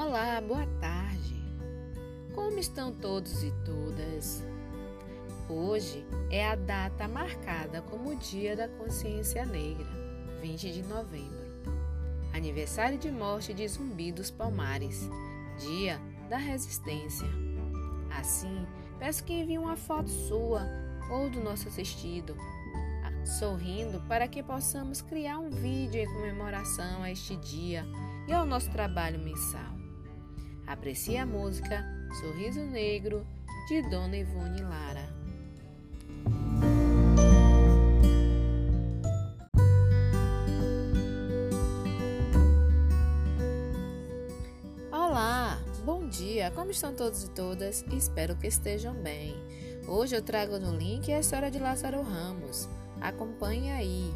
Olá, boa tarde. Como estão todos e todas? Hoje é a data marcada como Dia da Consciência Negra, 20 de novembro. Aniversário de morte de Zumbi dos Palmares, Dia da Resistência. Assim, peço que envie uma foto sua ou do nosso assistido, sorrindo para que possamos criar um vídeo em comemoração a este dia e ao nosso trabalho mensal. Aprecie a música Sorriso Negro de Dona Ivone Lara. Olá, bom dia, como estão todos e todas? Espero que estejam bem. Hoje eu trago no link a história de Lázaro Ramos. Acompanhe aí.